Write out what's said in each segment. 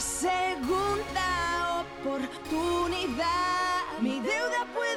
segunda oportunidad. Mi deuda puedo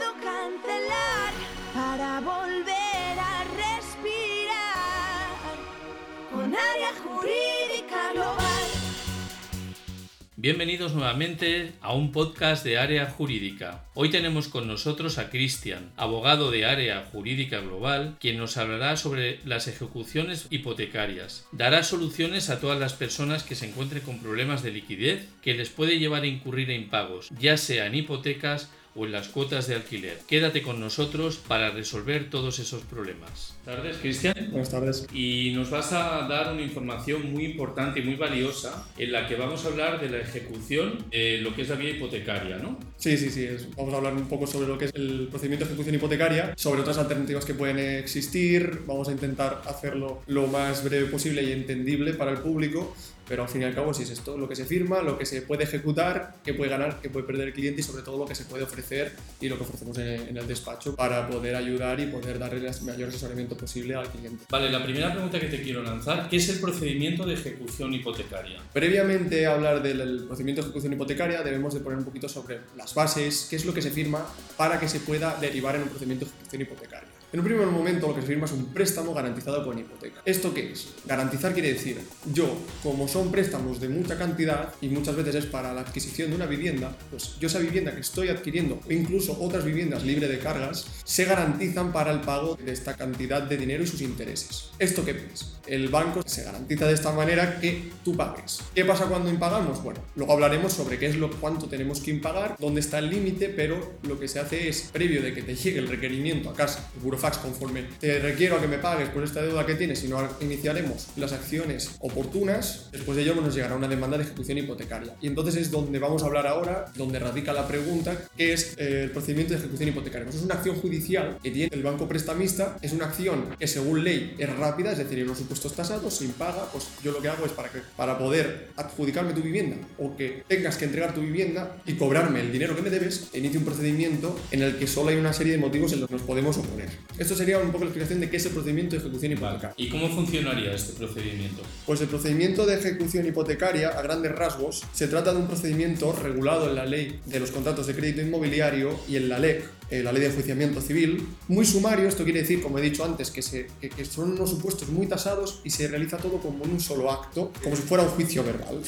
Bienvenidos nuevamente a un podcast de Área Jurídica. Hoy tenemos con nosotros a Cristian, abogado de Área Jurídica Global, quien nos hablará sobre las ejecuciones hipotecarias. Dará soluciones a todas las personas que se encuentren con problemas de liquidez que les puede llevar a incurrir en pagos, ya sea en hipotecas o en las cuotas de alquiler. Quédate con nosotros para resolver todos esos problemas. Buenas tardes, Cristian. Buenas tardes. Y nos vas a dar una información muy importante y muy valiosa en la que vamos a hablar de la ejecución de lo que es la vía hipotecaria, ¿no? Sí, sí, sí. Vamos a hablar un poco sobre lo que es el procedimiento de ejecución hipotecaria, sobre otras alternativas que pueden existir. Vamos a intentar hacerlo lo más breve posible y entendible para el público. Pero al fin y al cabo, sí es esto, lo que se firma, lo que se puede ejecutar, qué puede ganar, qué puede perder el cliente y sobre todo lo que se puede ofrecer y lo que ofrecemos en, el despacho para poder ayudar y poder darle el mayor asesoramiento posible al cliente. Vale, la primera pregunta que te quiero lanzar, ¿qué es el procedimiento de ejecución hipotecaria? Previamente a hablar del el procedimiento de ejecución hipotecaria, debemos de poner un poquito sobre las bases, qué es lo que se firma para que se pueda derivar en un procedimiento de ejecución hipotecaria. En un primer momento lo que se firma es un préstamo garantizado con hipoteca. ¿Esto qué es? Garantizar quiere decir, yo, como son préstamos de mucha cantidad y muchas veces es para la adquisición de una vivienda, pues yo esa vivienda que estoy adquiriendo o incluso otras viviendas libre de cargas, se garantizan para el pago de esta cantidad de dinero y sus intereses. ¿Esto qué es? El banco se garantiza de esta manera que tú pagues. ¿Qué pasa cuando impagamos? Bueno, luego hablaremos sobre qué es lo cuánto tenemos que impagar, dónde está el límite, pero lo que se hace es, previo de que te llegue el requerimiento a casa, el burofax conforme te requiero a que me pagues por esta deuda que tienes, y no iniciaremos las acciones oportunas, después de ello nos llegará una demanda de ejecución hipotecaria. Y entonces es donde vamos a hablar ahora, donde radica la pregunta, que es eh, el procedimiento de ejecución hipotecaria. Pues es una acción judicial que tiene el banco prestamista, es una acción que según ley es rápida, es decir, en los supuestos tasados, se impaga, pues yo lo que hago es para, que, para poder adjudicarme tu vivienda o que tengas que entregar tu vivienda y cobrarme el dinero que me debes, inicio un procedimiento en el que solo hay una serie de motivos en los que nos podemos oponer. Esto sería un poco la explicación de qué es el procedimiento de ejecución hipotecaria. ¿Y cómo funcionaría este procedimiento? Pues el procedimiento de ejecución hipotecaria, a grandes rasgos, se trata de un procedimiento regulado en la ley de los contratos de crédito inmobiliario y en la LEC, eh, la ley de enjuiciamiento civil. Muy sumario, esto quiere decir, como he dicho antes, que, se, que, que son unos supuestos muy tasados y se realiza todo como en un solo acto, como si fuera un juicio verbal.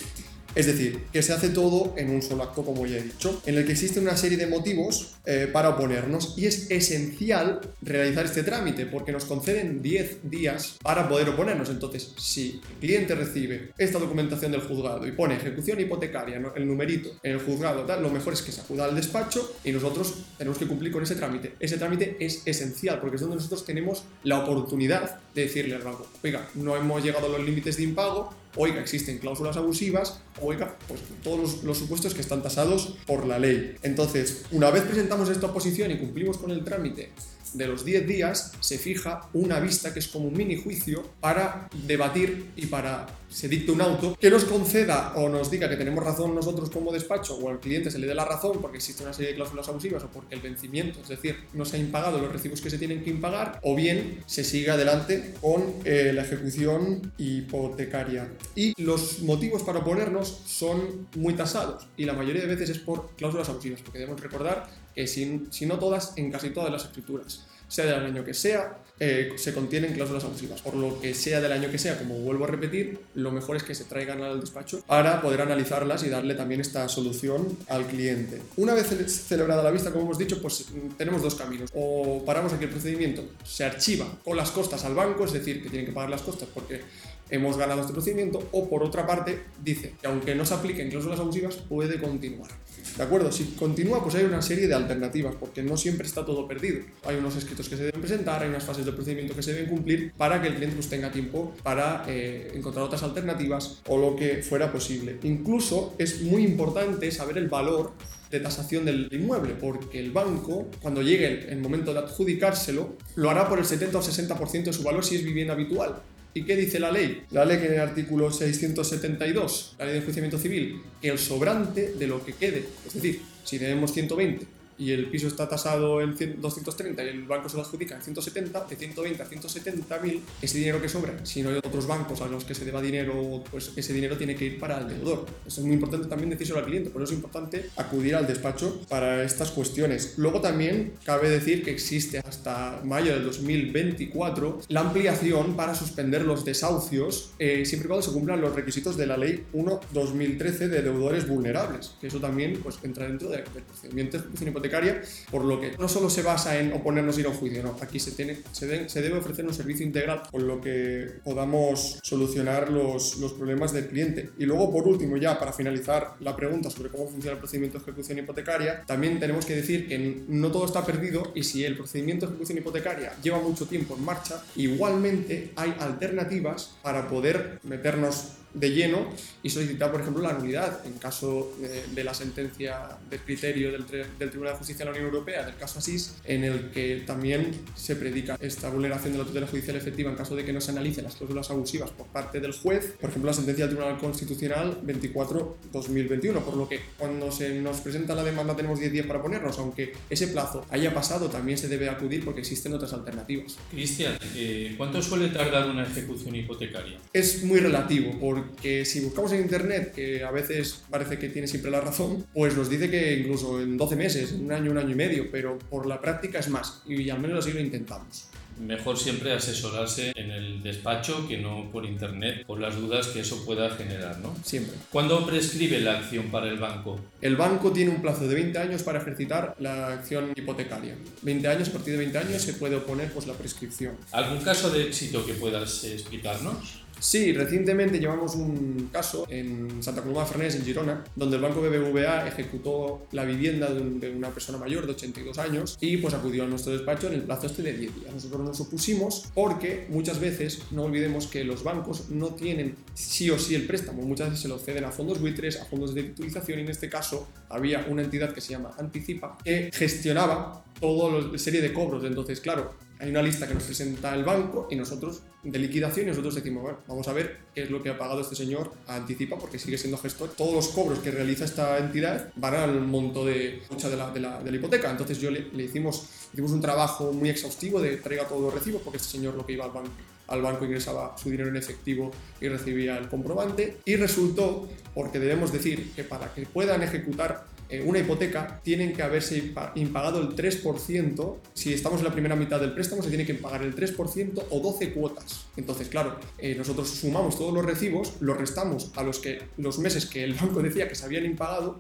Es decir, que se hace todo en un solo acto, como ya he dicho, en el que existe una serie de motivos eh, para oponernos y es esencial realizar este trámite porque nos conceden 10 días para poder oponernos. Entonces, si el cliente recibe esta documentación del juzgado y pone ejecución hipotecaria, ¿no? el numerito en el juzgado, lo mejor es que se acuda al despacho y nosotros tenemos que cumplir con ese trámite. Ese trámite es esencial porque es donde nosotros tenemos la oportunidad de decirle al banco, oiga, no hemos llegado a los límites de impago, oiga, existen cláusulas abusivas, oiga, pues todos los, los, supuestos que están tasados por la ley. Entonces, una vez presentamos esta oposición y cumplimos con el trámite de los 10 días, se fija una vista que es como un mini juicio para debatir y para se dicte un auto que nos conceda o nos diga que tenemos razón nosotros como despacho o al cliente se le dé la razón porque existe una serie de cláusulas abusivas o porque el vencimiento, es decir, no se ha impagado los recibos que se tienen que impagar o bien se sigue adelante con eh, la ejecución hipotecaria. Y los motivos para oponernos son muy tasados y la mayoría de veces es por cláusulas abusivas porque debemos recordar que si, si no todas, en casi todas las escrituras sea del año que sea, eh, se contienen cláusulas abusivas. Por lo que sea del año que sea, como vuelvo a repetir, lo mejor es que se traigan al despacho para poder analizarlas y darle también esta solución al cliente. Una vez celebrada la vista, como hemos dicho, pues tenemos dos caminos. O paramos aquí el procedimiento, se archiva con las costas al banco, es decir, que tienen que pagar las costas porque hemos ganado este procedimiento, o por otra parte, dice que aunque no se apliquen cláusulas abusivas, puede continuar. ¿De acuerdo? Si continúa, pues hay una serie de alternativas, porque no siempre está todo perdido. Hay unos escritos que se deben presentar, hay unas fases del procedimiento que se deben cumplir para que el cliente pues, tenga tiempo para eh, encontrar otras alternativas o lo que fuera posible. Incluso es muy importante saber el valor de tasación del inmueble, porque el banco, cuando llegue el momento de adjudicárselo, lo hará por el 70 o 60% de su valor si es vivienda habitual. ¿Y qué dice la ley? La ley que en el artículo 672, la ley de enjuiciamiento civil, que el sobrante de lo que quede, es decir, si tenemos 120 y el piso está tasado en 100 230 y el banco se lo adjudica en 170, de 120 a 170 mil, ese dinero que sobra, si no hay otros bancos a los que se deba dinero, pues ese dinero tiene que ir para el deudor. Eso es muy importante también decírselo al cliente, por eso es importante acudir al despacho para estas cuestiones. Luego también cabe decir que existe hasta mayo del 2024 la ampliación para suspender los desahucios eh, siempre y cuando se cumplan los requisitos de la ley 1-2013 de deudores vulnerables, que eso también pues, entra dentro del procedimiento de ejecución hipotecaria, por lo que no solo se basa en oponernos a ir a un juicio, no, aquí se, tiene, se, debe ofrecer un servicio integral con lo que podamos solucionar los, los problemas del cliente. Y luego, por último, ya para finalizar la pregunta sobre cómo funciona el procedimiento de ejecución hipotecaria, también tenemos que decir que no todo está perdido y si el procedimiento de ejecución hipotecaria lleva mucho tiempo en marcha, igualmente hay alternativas para poder meternos de lleno y solicitar, por ejemplo, la nulidad en caso de, la sentencia de criterio del, del, Tribunal de Justicia de la Unión Europea, del caso ASIS, en el que también se predica esta vulneración de la tutela judicial efectiva en caso de que no se analicen las cláusulas abusivas por parte del juez, por ejemplo, la sentencia del Tribunal Constitucional 24-2021, por lo que cuando se nos presenta la demanda tenemos 10 días para ponernos, aunque ese plazo haya pasado, también se debe acudir porque existen otras alternativas. Cristian, eh, ¿cuánto suele tardar una ejecución hipotecaria? Es muy relativo, porque que si buscamos en internet, que a veces parece que tiene siempre la razón, pues nos dice que incluso en 12 meses, en un año, un año y medio, pero por la práctica es más, y al menos así lo intentamos mejor siempre asesorarse en el despacho que no por internet, por las dudas que eso pueda generar, ¿no? Siempre. ¿Cuándo prescribe la acción para el banco? El banco tiene un plazo de 20 años para ejercitar la acción hipotecaria. 20 años, a partir de 20 años se puede oponer pues, la prescripción. ¿Algún caso de éxito que puedas explicarnos? Sí, recientemente llevamos un caso en Santa Coloma de Farnés, en Girona, donde el Banco BBVA ejecutó la vivienda de, una persona mayor de 82 años y pues acudió a nuestro despacho en el plazo este de 10 días. Nosotros nos opusimos porque muchas veces, no olvidemos que los bancos no tienen sí o sí el préstamo, muchas veces se lo ceden a fondos buitres, a fondos de titulización y en este caso había una entidad que se llama Anticipa que gestionaba toda la serie de cobros. Entonces, claro, hay una lista que nos presenta el banco y nosotros de liquidación y nosotros decimos, bueno, vamos a ver qué es lo que ha pagado este señor Anticipa porque sigue siendo gestor. Todos los cobros que realiza esta entidad van al monto de mucha de la, de la, de la hipoteca. Entonces yo le, le, hicimos, hicimos un trabajo muy exhaustivo de traiga todos los recibos porque este señor lo que iba al banco al banco ingresaba su dinero en efectivo y recibía el comprobante y resultó, porque debemos decir que para que puedan ejecutar una hipoteca tienen que haberse impagado el 3%. Si estamos en la primera mitad del préstamo, se tiene que pagar el 3% o 12 cuotas. Entonces, claro, eh, nosotros sumamos todos los recibos, los restamos a los, que, los meses que el banco decía que se habían impagado.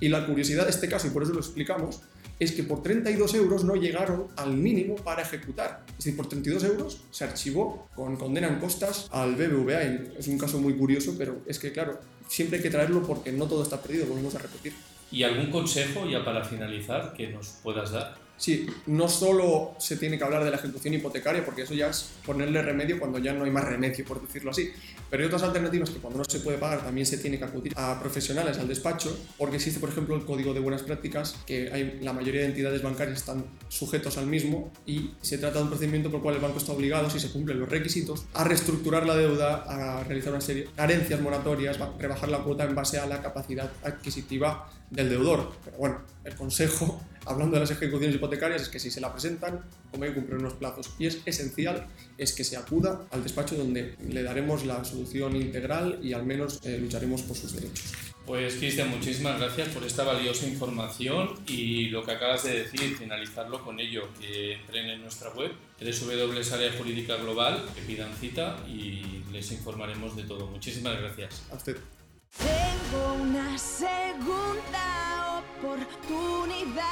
Y la curiosidad de este caso, y por eso lo explicamos, es que por 32 euros no llegaron al mínimo para ejecutar. Es decir, por 32 euros se archivó con condena en costas al BBVA. Es un caso muy curioso, pero es que, claro, siempre hay que traerlo porque no todo está perdido, volvemos a repetir. ¿Y algún consejo ya para finalizar que nos puedas dar? Sí, no solo se tiene que hablar de la ejecución hipotecaria, porque eso ya es ponerle remedio cuando ya no hay más remedio, por decirlo así. Pero hay otras alternativas que cuando no se puede pagar también se tiene que acudir a profesionales, al despacho, porque existe, por ejemplo, el Código de Buenas Prácticas, que hay, la mayoría de entidades bancarias están sujetos al mismo y se trata de un procedimiento por el cual el banco está obligado, si se cumplen los requisitos, a reestructurar la deuda, a realizar una serie de carencias moratorias, rebajar la cuota en base a la capacidad adquisitiva del deudor. Pero bueno, el consejo hablando de las ejecuciones hipotecarias es que si se la presentan, como hay que cumplir unos plazos y es esencial, es que se acuda al despacho donde le daremos la solución integral y al menos eh, lucharemos por sus derechos. Pues Cristian, muchísimas gracias por esta valiosa información y lo que acabas de decir, finalizarlo con ello, que entren en nuestra web www.área jurídica global, que pidan cita y les informaremos de todo. Muchísimas gracias. A usted. Tengo una segunda oportunidad.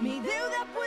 Mi deuda puedo